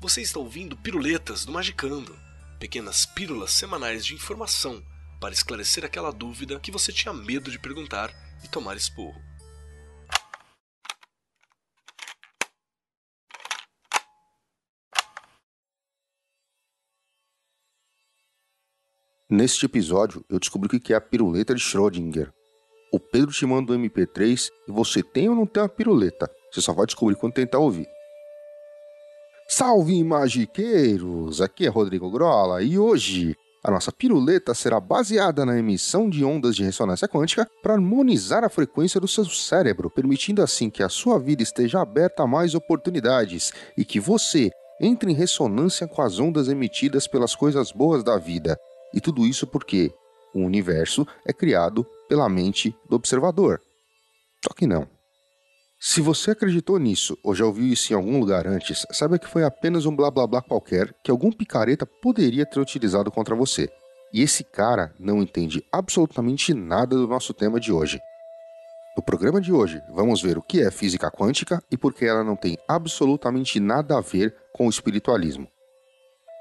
Você está ouvindo Piruletas do Magicando, pequenas pílulas semanais de informação para esclarecer aquela dúvida que você tinha medo de perguntar e tomar esporro. Neste episódio, eu descobri o que é a piruleta de Schrödinger. O Pedro te manda um MP3 e você tem ou não tem uma piruleta? Você só vai descobrir quando tentar ouvir. Salve, magiqueiros! Aqui é Rodrigo Grola e hoje a nossa piruleta será baseada na emissão de ondas de ressonância quântica para harmonizar a frequência do seu cérebro, permitindo assim que a sua vida esteja aberta a mais oportunidades e que você entre em ressonância com as ondas emitidas pelas coisas boas da vida. E tudo isso porque o universo é criado pela mente do observador. Só que não. Se você acreditou nisso ou já ouviu isso em algum lugar antes, saiba que foi apenas um blá blá blá qualquer que algum picareta poderia ter utilizado contra você. E esse cara não entende absolutamente nada do nosso tema de hoje. No programa de hoje, vamos ver o que é física quântica e por que ela não tem absolutamente nada a ver com o espiritualismo.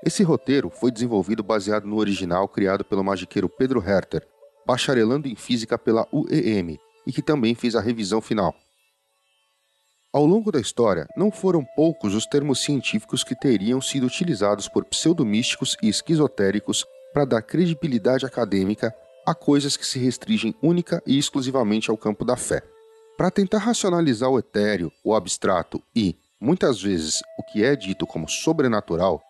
Esse roteiro foi desenvolvido baseado no original criado pelo magiqueiro Pedro Herter, bacharelando em física pela UEM, e que também fez a revisão final. Ao longo da história, não foram poucos os termos científicos que teriam sido utilizados por pseudomísticos e esquizotéricos para dar credibilidade acadêmica a coisas que se restringem única e exclusivamente ao campo da fé. Para tentar racionalizar o etéreo, o abstrato e, muitas vezes, o que é dito como sobrenatural,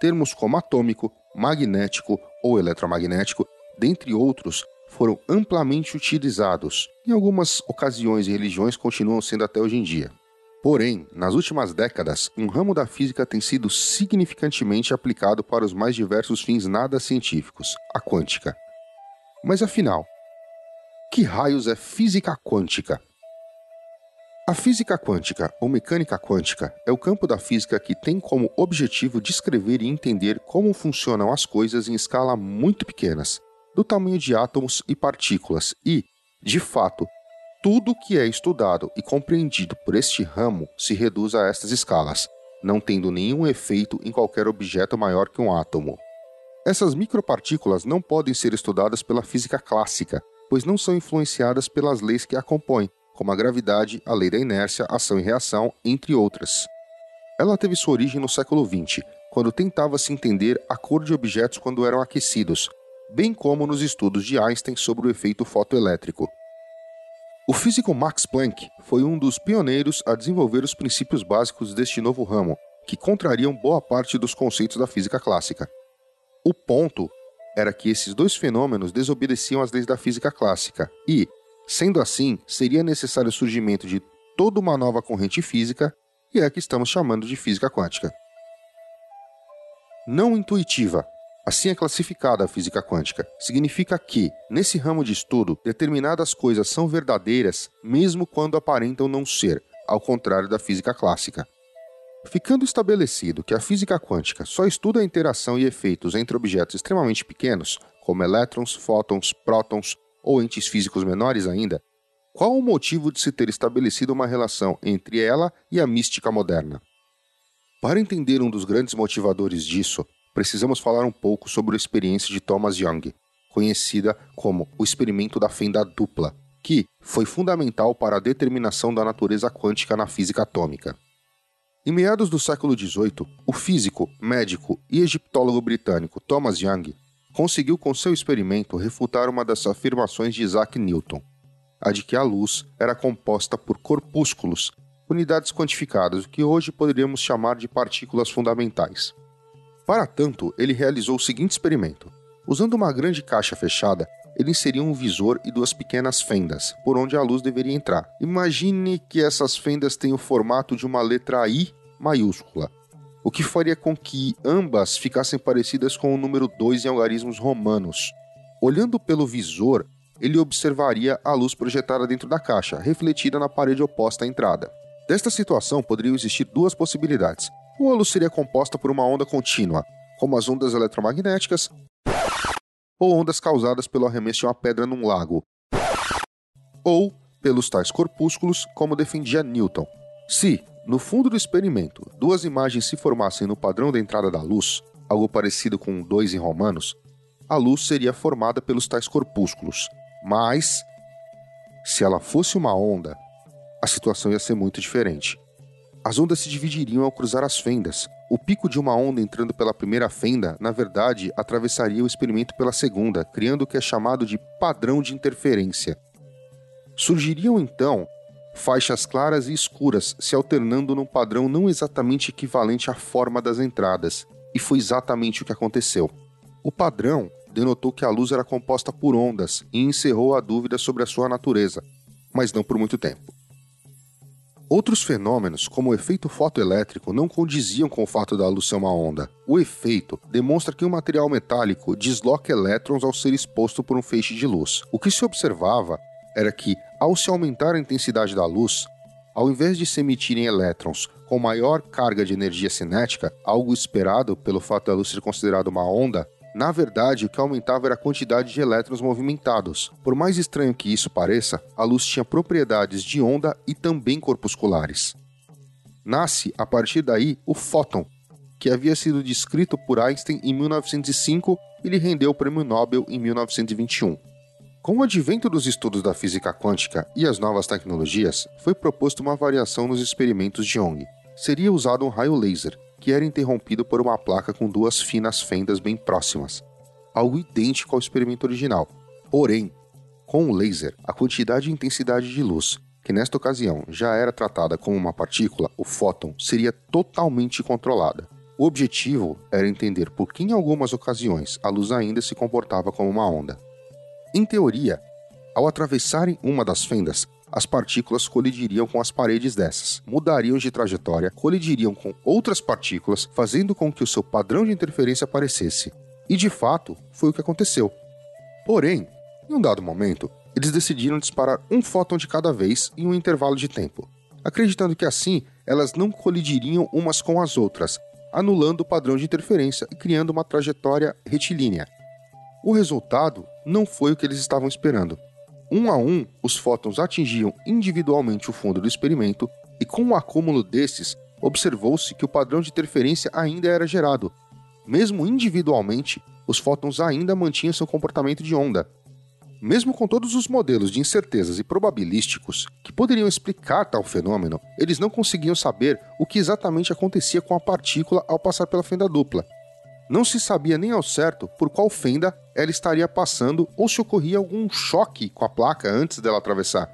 termos como atômico, magnético ou eletromagnético, dentre outros, foram amplamente utilizados. Em algumas ocasiões e religiões continuam sendo até hoje em dia. Porém, nas últimas décadas, um ramo da física tem sido significantemente aplicado para os mais diversos fins nada científicos, a quântica. Mas afinal, que raios é física quântica? A física quântica ou mecânica quântica é o campo da física que tem como objetivo descrever e entender como funcionam as coisas em escala muito pequenas, do tamanho de átomos e partículas, e, de fato, tudo que é estudado e compreendido por este ramo se reduz a estas escalas, não tendo nenhum efeito em qualquer objeto maior que um átomo. Essas micropartículas não podem ser estudadas pela física clássica, pois não são influenciadas pelas leis que a compõem, como a gravidade, a lei da inércia, ação e reação, entre outras. Ela teve sua origem no século XX, quando tentava-se entender a cor de objetos quando eram aquecidos, bem como nos estudos de Einstein sobre o efeito fotoelétrico. O físico Max Planck foi um dos pioneiros a desenvolver os princípios básicos deste novo ramo, que contrariam boa parte dos conceitos da física clássica. O ponto era que esses dois fenômenos desobedeciam às leis da física clássica e, Sendo assim, seria necessário o surgimento de toda uma nova corrente física, e é a que estamos chamando de física quântica. Não intuitiva, assim é classificada a física quântica, significa que, nesse ramo de estudo, determinadas coisas são verdadeiras mesmo quando aparentam não ser, ao contrário da física clássica. Ficando estabelecido que a física quântica só estuda a interação e efeitos entre objetos extremamente pequenos, como elétrons, fótons, prótons, ou entes físicos menores ainda, qual o motivo de se ter estabelecido uma relação entre ela e a mística moderna? Para entender um dos grandes motivadores disso, precisamos falar um pouco sobre a experiência de Thomas Young, conhecida como o experimento da fenda dupla, que foi fundamental para a determinação da natureza quântica na física atômica. Em meados do século XVIII, o físico, médico e egiptólogo britânico Thomas Young conseguiu com seu experimento refutar uma das afirmações de Isaac Newton, a de que a luz era composta por corpúsculos, unidades quantificadas, o que hoje poderíamos chamar de partículas fundamentais. Para tanto, ele realizou o seguinte experimento. Usando uma grande caixa fechada, ele inseriu um visor e duas pequenas fendas, por onde a luz deveria entrar. Imagine que essas fendas têm o formato de uma letra I maiúscula, o que faria com que ambas ficassem parecidas com o número 2 em algarismos romanos. Olhando pelo visor, ele observaria a luz projetada dentro da caixa, refletida na parede oposta à entrada. Desta situação poderiam existir duas possibilidades. Ou a luz seria composta por uma onda contínua, como as ondas eletromagnéticas, ou ondas causadas pelo arremesso de uma pedra num lago, ou pelos tais corpúsculos, como defendia Newton. Se, no fundo do experimento duas imagens se formassem no padrão da entrada da luz, algo parecido com dois em romanos, a luz seria formada pelos tais corpúsculos. Mas, se ela fosse uma onda, a situação ia ser muito diferente. As ondas se dividiriam ao cruzar as fendas. O pico de uma onda entrando pela primeira fenda, na verdade, atravessaria o experimento pela segunda, criando o que é chamado de padrão de interferência. Surgiriam então faixas claras e escuras se alternando num padrão não exatamente equivalente à forma das entradas, e foi exatamente o que aconteceu. O padrão denotou que a luz era composta por ondas e encerrou a dúvida sobre a sua natureza, mas não por muito tempo. Outros fenômenos, como o efeito fotoelétrico, não condiziam com o fato da luz ser uma onda. O efeito demonstra que um material metálico desloca elétrons ao ser exposto por um feixe de luz. O que se observava era que, ao se aumentar a intensidade da luz, ao invés de se emitirem elétrons com maior carga de energia cinética, algo esperado pelo fato da luz ser considerada uma onda, na verdade, o que aumentava era a quantidade de elétrons movimentados. Por mais estranho que isso pareça, a luz tinha propriedades de onda e também corpusculares. Nasce, a partir daí, o fóton, que havia sido descrito por Einstein em 1905 e lhe rendeu o Prêmio Nobel em 1921. Com o advento dos estudos da física quântica e as novas tecnologias, foi proposto uma variação nos experimentos de Young. Seria usado um raio laser, que era interrompido por uma placa com duas finas fendas bem próximas, algo idêntico ao experimento original. Porém, com o laser, a quantidade e intensidade de luz, que nesta ocasião já era tratada como uma partícula, o fóton, seria totalmente controlada. O objetivo era entender por que em algumas ocasiões a luz ainda se comportava como uma onda. Em teoria, ao atravessarem uma das fendas, as partículas colidiriam com as paredes dessas, mudariam de trajetória, colidiriam com outras partículas, fazendo com que o seu padrão de interferência aparecesse. E de fato, foi o que aconteceu. Porém, em um dado momento, eles decidiram disparar um fóton de cada vez em um intervalo de tempo, acreditando que assim elas não colidiriam umas com as outras, anulando o padrão de interferência e criando uma trajetória retilínea. O resultado não foi o que eles estavam esperando. Um a um, os fótons atingiam individualmente o fundo do experimento, e com o acúmulo desses, observou-se que o padrão de interferência ainda era gerado. Mesmo individualmente, os fótons ainda mantinham seu comportamento de onda. Mesmo com todos os modelos de incertezas e probabilísticos que poderiam explicar tal fenômeno, eles não conseguiam saber o que exatamente acontecia com a partícula ao passar pela fenda dupla. Não se sabia nem ao certo por qual fenda ela estaria passando ou se ocorria algum choque com a placa antes dela atravessar.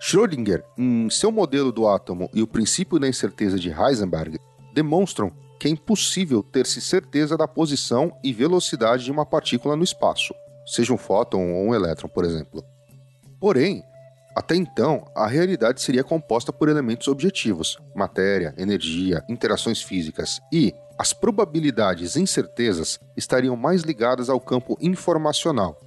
Schrödinger, em seu modelo do átomo e o princípio da incerteza de Heisenberg, demonstram que é impossível ter-se certeza da posição e velocidade de uma partícula no espaço, seja um fóton ou um elétron, por exemplo. Porém, até então, a realidade seria composta por elementos objetivos, matéria, energia, interações físicas, e, as probabilidades e incertezas estariam mais ligadas ao campo informacional.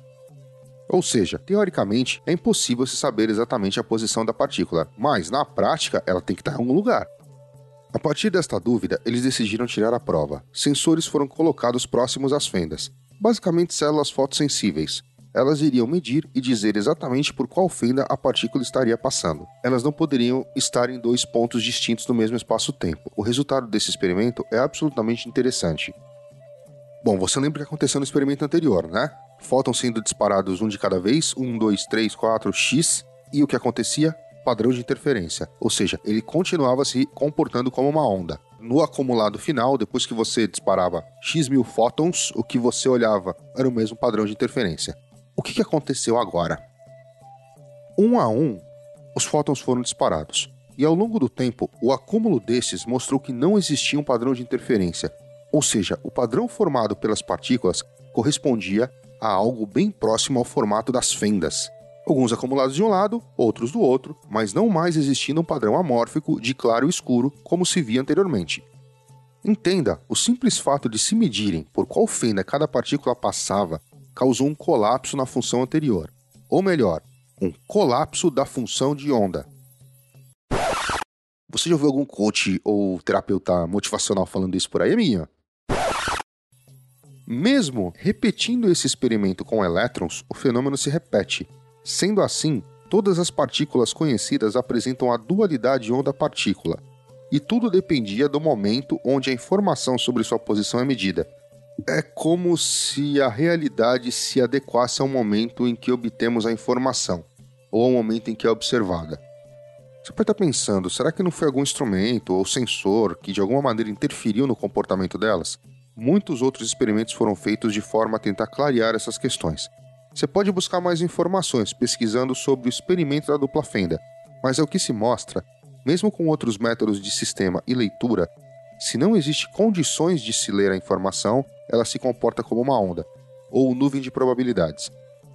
Ou seja, teoricamente, é impossível se saber exatamente a posição da partícula, mas na prática ela tem que estar em algum lugar. A partir desta dúvida, eles decidiram tirar a prova. Sensores foram colocados próximos às fendas, basicamente células fotossensíveis, elas iriam medir e dizer exatamente por qual fenda a partícula estaria passando. Elas não poderiam estar em dois pontos distintos no mesmo espaço-tempo. O resultado desse experimento é absolutamente interessante. Bom, você lembra o que aconteceu no experimento anterior, né? Fótons sendo disparados um de cada vez, 1, 2, 3, 4, x, e o que acontecia? Padrão de interferência, ou seja, ele continuava se comportando como uma onda. No acumulado final, depois que você disparava x mil fótons, o que você olhava era o mesmo padrão de interferência. O que, aconteceu agora? Um a um, os fótons foram disparados, e ao longo do tempo, o acúmulo desses mostrou que não existia um padrão de interferência, ou seja, o padrão formado pelas partículas correspondia a algo bem próximo ao formato das fendas. Alguns acumulados de um lado, outros do outro, mas não mais existindo um padrão amórfico de claro e escuro como se via anteriormente. Entenda, o simples fato de se medirem por qual fenda cada partícula passava causou um colapso na função anterior. Ou melhor, um colapso da função de onda. Você já ouviu algum coach ou terapeuta motivacional falando isso por aí, minha? Mesmo repetindo esse experimento com elétrons, o fenômeno se repete. Sendo assim, todas as partículas conhecidas apresentam a dualidade onda-partícula. e tudo dependia do momento onde a informação sobre sua posição é medida. É como se a realidade se adequasse ao momento em que obtemos a informação, ou ao momento em que é observada. Você pode estar pensando, será que não foi algum instrumento ou sensor que de alguma maneira interferiu no comportamento delas? Muitos outros experimentos foram feitos de forma a tentar clarear essas questões. Você pode buscar mais informações pesquisando sobre o experimento da dupla fenda, mas é o que se mostra, mesmo com outros métodos de sistema e leitura, se não existe condições de se ler a informação, ela se comporta como uma onda, ou nuvem de probabilidades.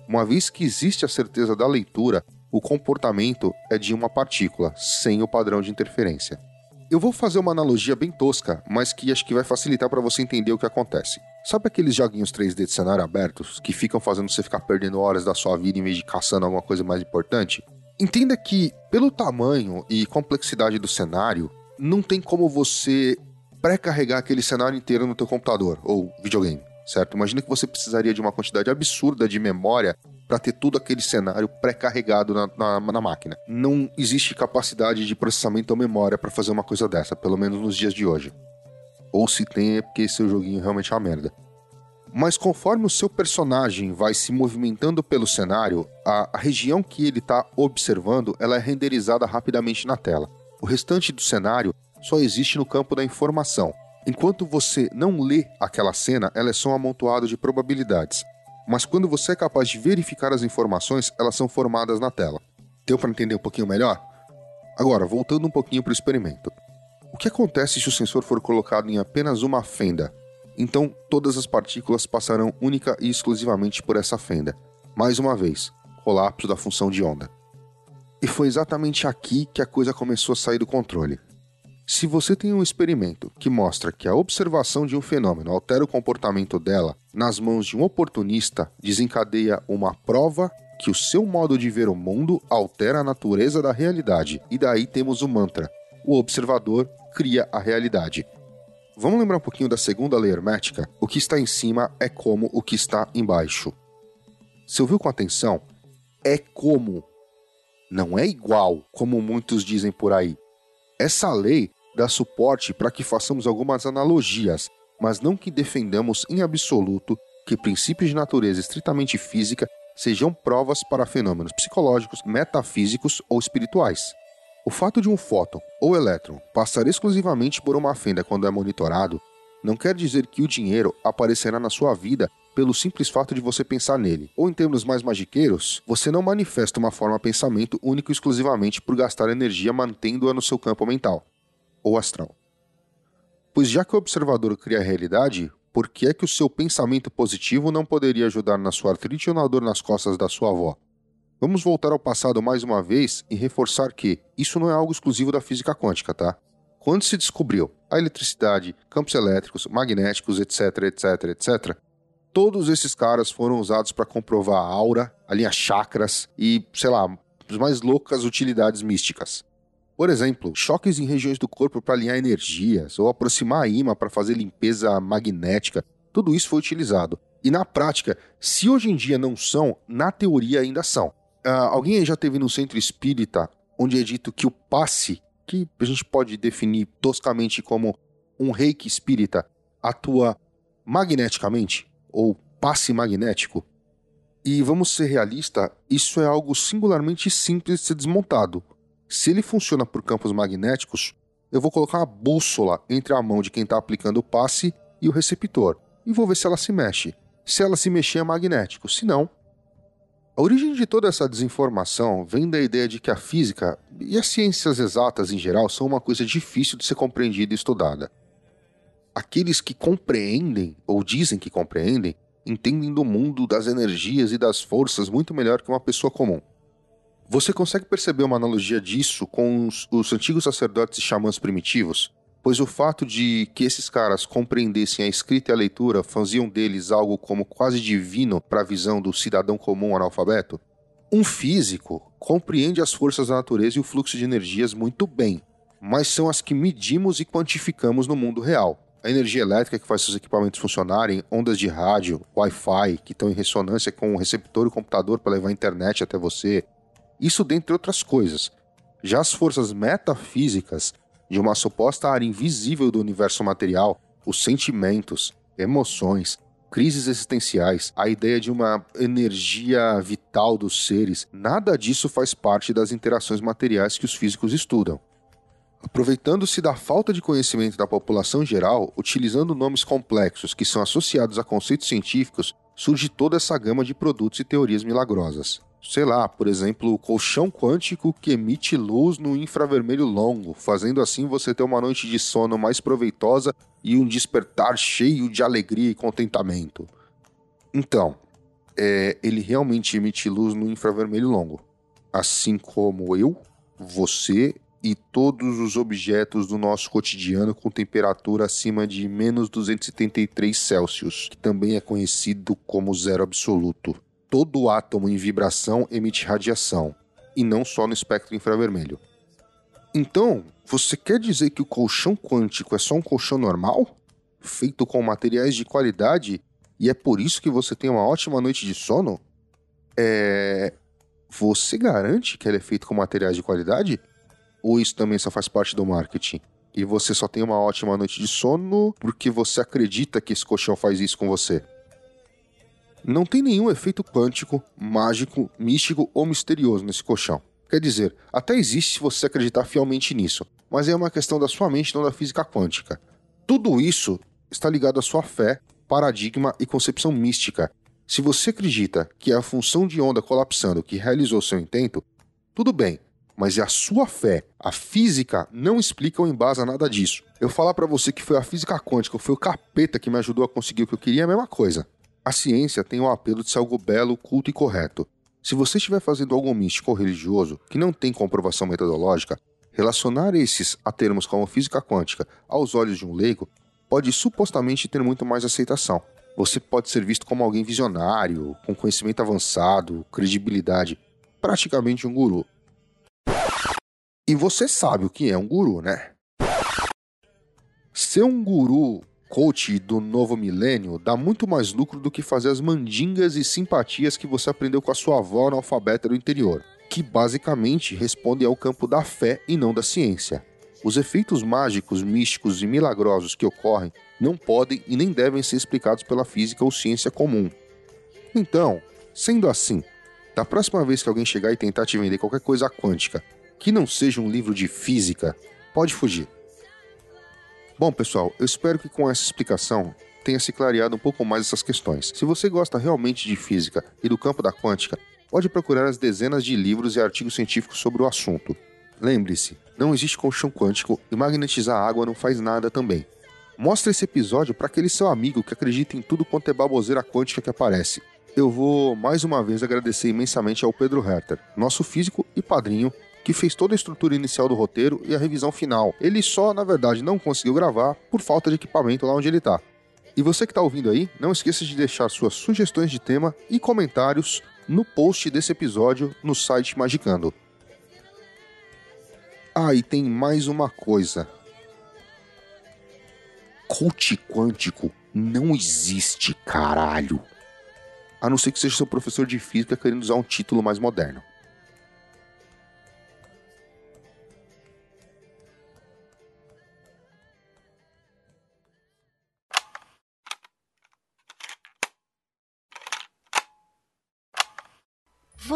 Uma vez que existe a certeza da leitura, o comportamento é de uma partícula, sem o padrão de interferência. Eu vou fazer uma analogia bem tosca, mas que acho que vai facilitar para você entender o que acontece. Sabe aqueles joguinhos 3D de cenário abertos que ficam fazendo você ficar perdendo horas da sua vida em vez de caçando alguma coisa mais importante? Entenda que, pelo tamanho e complexidade do cenário, não tem como você pré-carregar aquele cenário inteiro no teu computador ou videogame, certo? Imagina que você precisaria de uma quantidade absurda de memória para ter todo aquele cenário pré-carregado na, na, na, máquina. Não existe capacidade de processamento ou memória para fazer uma coisa dessa, pelo menos nos dias de hoje. Ou se tem é porque seu joguinho realmente é uma merda. Mas conforme o seu personagem vai se movimentando pelo cenário, a, a região que ele está observando ela é renderizada rapidamente na tela. O restante do cenário só existe no campo da informação. Enquanto você não lê aquela cena, ela é só um amontoado de probabilidades. Mas quando você é capaz de verificar as informações, elas são formadas na tela. Deu para entender um pouquinho melhor? Agora, voltando um pouquinho para o experimento. O que acontece se o sensor for colocado em apenas uma fenda? Então, todas as partículas passarão única e exclusivamente por essa fenda. Mais uma vez, colapso da função de onda. E foi exatamente aqui que a coisa começou a sair do controle. Se você tem um experimento que mostra que a observação de um fenômeno altera o comportamento dela nas mãos de um oportunista, desencadeia uma prova que o seu modo de ver o mundo altera a natureza da realidade. E daí temos o mantra: o observador cria a realidade. Vamos lembrar um pouquinho da segunda lei hermética? O que está em cima é como o que está embaixo. Se ouviu com atenção, é como. Não é igual, como muitos dizem por aí. Essa lei dá suporte para que façamos algumas analogias, mas não que defendamos em absoluto que princípios de natureza estritamente física sejam provas para fenômenos psicológicos, metafísicos ou espirituais. O fato de um fóton ou elétron passar exclusivamente por uma fenda quando é monitorado não quer dizer que o dinheiro aparecerá na sua vida pelo simples fato de você pensar nele. Ou em termos mais magiqueiros, você não manifesta uma forma pensamento único e exclusivamente por gastar energia mantendo-a no seu campo mental ou astral. Pois já que o observador cria a realidade, por que é que o seu pensamento positivo não poderia ajudar na sua artrite ou na dor nas costas da sua avó? Vamos voltar ao passado mais uma vez e reforçar que isso não é algo exclusivo da física quântica, tá? Quando se descobriu a eletricidade, campos elétricos, magnéticos, etc, etc, etc, todos esses caras foram usados para comprovar a aura, a linha chakras e, sei lá, as mais loucas utilidades místicas. Por exemplo, choques em regiões do corpo para alinhar energias, ou aproximar a imã para fazer limpeza magnética, tudo isso foi utilizado. E na prática, se hoje em dia não são, na teoria ainda são. Uh, alguém já teve no centro espírita onde é dito que o passe, que a gente pode definir toscamente como um reiki espírita, atua magneticamente, ou passe magnético? E vamos ser realistas, isso é algo singularmente simples de ser desmontado. Se ele funciona por campos magnéticos, eu vou colocar uma bússola entre a mão de quem está aplicando o passe e o receptor e vou ver se ela se mexe. Se ela se mexer, é magnético. Se não. A origem de toda essa desinformação vem da ideia de que a física e as ciências exatas em geral são uma coisa difícil de ser compreendida e estudada. Aqueles que compreendem, ou dizem que compreendem, entendem do mundo das energias e das forças muito melhor que uma pessoa comum. Você consegue perceber uma analogia disso com os, os antigos sacerdotes e xamãs primitivos? Pois o fato de que esses caras compreendessem a escrita e a leitura faziam deles algo como quase divino para a visão do cidadão comum analfabeto? Um físico compreende as forças da natureza e o fluxo de energias muito bem, mas são as que medimos e quantificamos no mundo real. A energia elétrica que faz seus equipamentos funcionarem, ondas de rádio, Wi-Fi, que estão em ressonância com o receptor e o computador para levar a internet até você, isso dentre outras coisas. Já as forças metafísicas de uma suposta área invisível do universo material, os sentimentos, emoções, crises existenciais, a ideia de uma energia vital dos seres, nada disso faz parte das interações materiais que os físicos estudam. Aproveitando-se da falta de conhecimento da população geral, utilizando nomes complexos que são associados a conceitos científicos, surge toda essa gama de produtos e teorias milagrosas. Sei lá, por exemplo, o colchão quântico que emite luz no infravermelho longo, fazendo assim você ter uma noite de sono mais proveitosa e um despertar cheio de alegria e contentamento. Então, é, ele realmente emite luz no infravermelho longo, assim como eu, você e todos os objetos do nosso cotidiano com temperatura acima de menos 273 Celsius, que também é conhecido como zero absoluto. Todo átomo em vibração emite radiação, e não só no espectro infravermelho. Então, você quer dizer que o colchão quântico é só um colchão normal? Feito com materiais de qualidade e é por isso que você tem uma ótima noite de sono? É. Você garante que ele é feito com materiais de qualidade? Ou isso também só faz parte do marketing? E você só tem uma ótima noite de sono porque você acredita que esse colchão faz isso com você? Não tem nenhum efeito quântico, mágico, místico ou misterioso nesse colchão. Quer dizer, até existe se você acreditar fielmente nisso, mas é uma questão da sua mente, não da física quântica. Tudo isso está ligado à sua fé, paradigma e concepção mística. Se você acredita que é a função de onda colapsando que realizou seu intento, tudo bem, mas é a sua fé. A física não explica ou embasa nada disso. Eu falar para você que foi a física quântica, foi o capeta que me ajudou a conseguir o que eu queria é a mesma coisa. A ciência tem o apelo de ser algo belo, culto e correto. Se você estiver fazendo algo místico ou religioso que não tem comprovação metodológica, relacionar esses a termos como física quântica aos olhos de um leigo pode supostamente ter muito mais aceitação. Você pode ser visto como alguém visionário, com conhecimento avançado, credibilidade, praticamente um guru. E você sabe o que é um guru, né? Ser um guru coach do novo milênio dá muito mais lucro do que fazer as mandingas e simpatias que você aprendeu com a sua avó analfabeta do interior, que basicamente respondem ao campo da fé e não da ciência. Os efeitos mágicos, místicos e milagrosos que ocorrem não podem e nem devem ser explicados pela física ou ciência comum. Então, sendo assim, da próxima vez que alguém chegar e tentar te vender qualquer coisa quântica que não seja um livro de física, pode fugir. Bom, pessoal, eu espero que com essa explicação tenha se clareado um pouco mais essas questões. Se você gosta realmente de física e do campo da quântica, pode procurar as dezenas de livros e artigos científicos sobre o assunto. Lembre-se, não existe colchão quântico e magnetizar água não faz nada também. Mostre esse episódio para aquele seu amigo que acredita em tudo quanto é baboseira quântica que aparece. Eu vou mais uma vez agradecer imensamente ao Pedro Herter, nosso físico e padrinho, que fez toda a estrutura inicial do roteiro e a revisão final. Ele só, na verdade, não conseguiu gravar por falta de equipamento lá onde ele está. E você que está ouvindo aí, não esqueça de deixar suas sugestões de tema e comentários no post desse episódio no site Magicando. Ah, e tem mais uma coisa. Coach quântico não existe, caralho. A não ser que seja seu professor de física querendo usar um título mais moderno.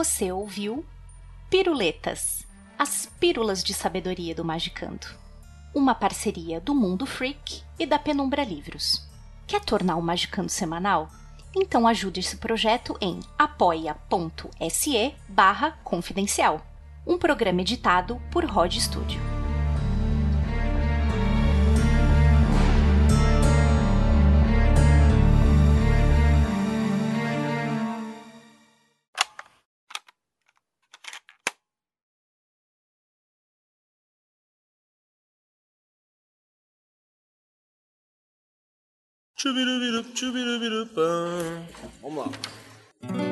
Você ouviu Piruletas, as pílulas de sabedoria do Magicando. Uma parceria do Mundo Freak e da Penumbra Livros. Quer tornar o Magicando semanal? Então ajude esse projeto em apoia.se barra confidencial. Um programa editado por Rod Studio. Vamos lá.